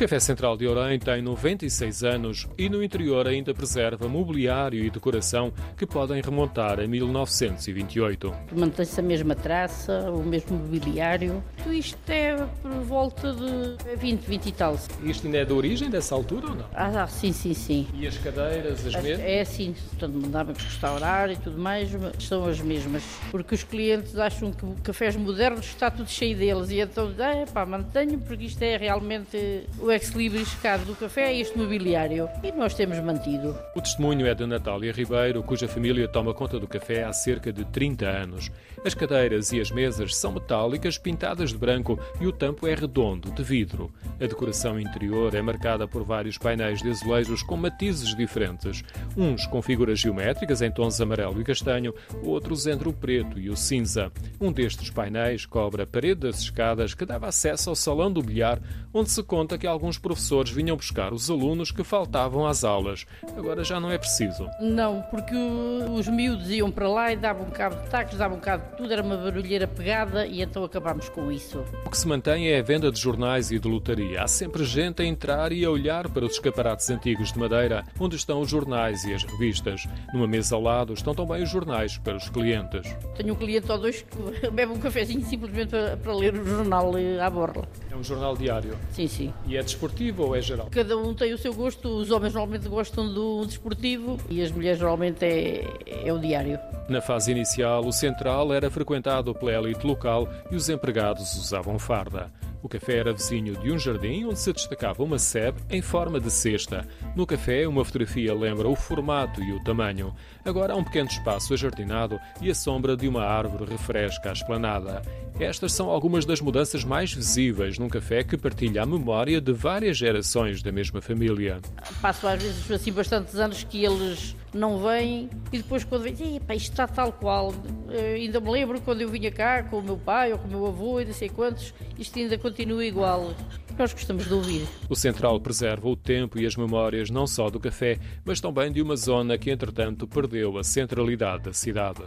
Café Central de Orem tem 96 anos e no interior ainda preserva mobiliário e decoração que podem remontar a 1928. Mantém-se a mesma traça, o mesmo mobiliário. Tudo isto é por volta de 20, 20 e tal. Isto ainda é da origem dessa altura ou não? Ah, sim, sim, sim. E as cadeiras, as mesmas? É assim, portanto, mudava para restaurar e tudo mais, são as mesmas. Porque os clientes acham que cafés modernos está tudo cheio deles e então, é pá, mantenho porque isto é realmente o ex-libris cá do café e este mobiliário. E nós temos mantido. O testemunho é de Natália Ribeiro, cuja família toma conta do café há cerca de 30 anos. As cadeiras e as mesas são metálicas pintadas de branco e o tampo é redondo, de vidro. A decoração interior é marcada por vários painéis de azulejos com matizes diferentes, uns com figuras geométricas em tons amarelo e castanho, outros entre o preto e o cinza. Um destes painéis cobre a parede das escadas que dava acesso ao salão do bilhar, onde se conta que alguns professores vinham buscar os alunos que faltavam às aulas. Agora já não é preciso. Não, porque os miúdos iam para lá e davam um cabo de tacos, davam um cabo de tudo, era uma barulheira pegada e então acabámos com isso. O que se mantém é a venda de jornais e de lotaria. Há sempre gente a entrar e a olhar para os escaparates antigos de madeira, onde estão os jornais e as revistas. Numa mesa ao lado estão também os jornais para os clientes. Tenho um cliente ou dois que bebe um cafezinho simplesmente para, para ler o jornal eh, à borla. É um jornal diário? Sim, sim. E é desportivo ou é geral? Cada um tem o seu gosto. Os homens normalmente gostam do desportivo e as mulheres normalmente é, é o diário. Na fase inicial, o central era frequentado pela elite local e os empregados usavam farda. O café era vizinho de um jardim onde se destacava uma sebe em forma de cesta. No café, uma fotografia lembra o formato e o tamanho. Agora há um pequeno espaço ajardinado e a sombra de uma árvore refresca a esplanada. Estas são algumas das mudanças mais visíveis num café que partilha a memória de várias gerações da mesma família. Passo às vezes assim bastantes anos que eles não vêm e depois quando vêm, isto está tal qual. Eu ainda me lembro quando eu vinha cá com o meu pai ou com o meu avô e não sei quantos, isto ainda continua igual. Nós gostamos de ouvir. O Central preserva o tempo e as memórias não só do café, mas também de uma zona que entretanto perdeu a centralidade da cidade.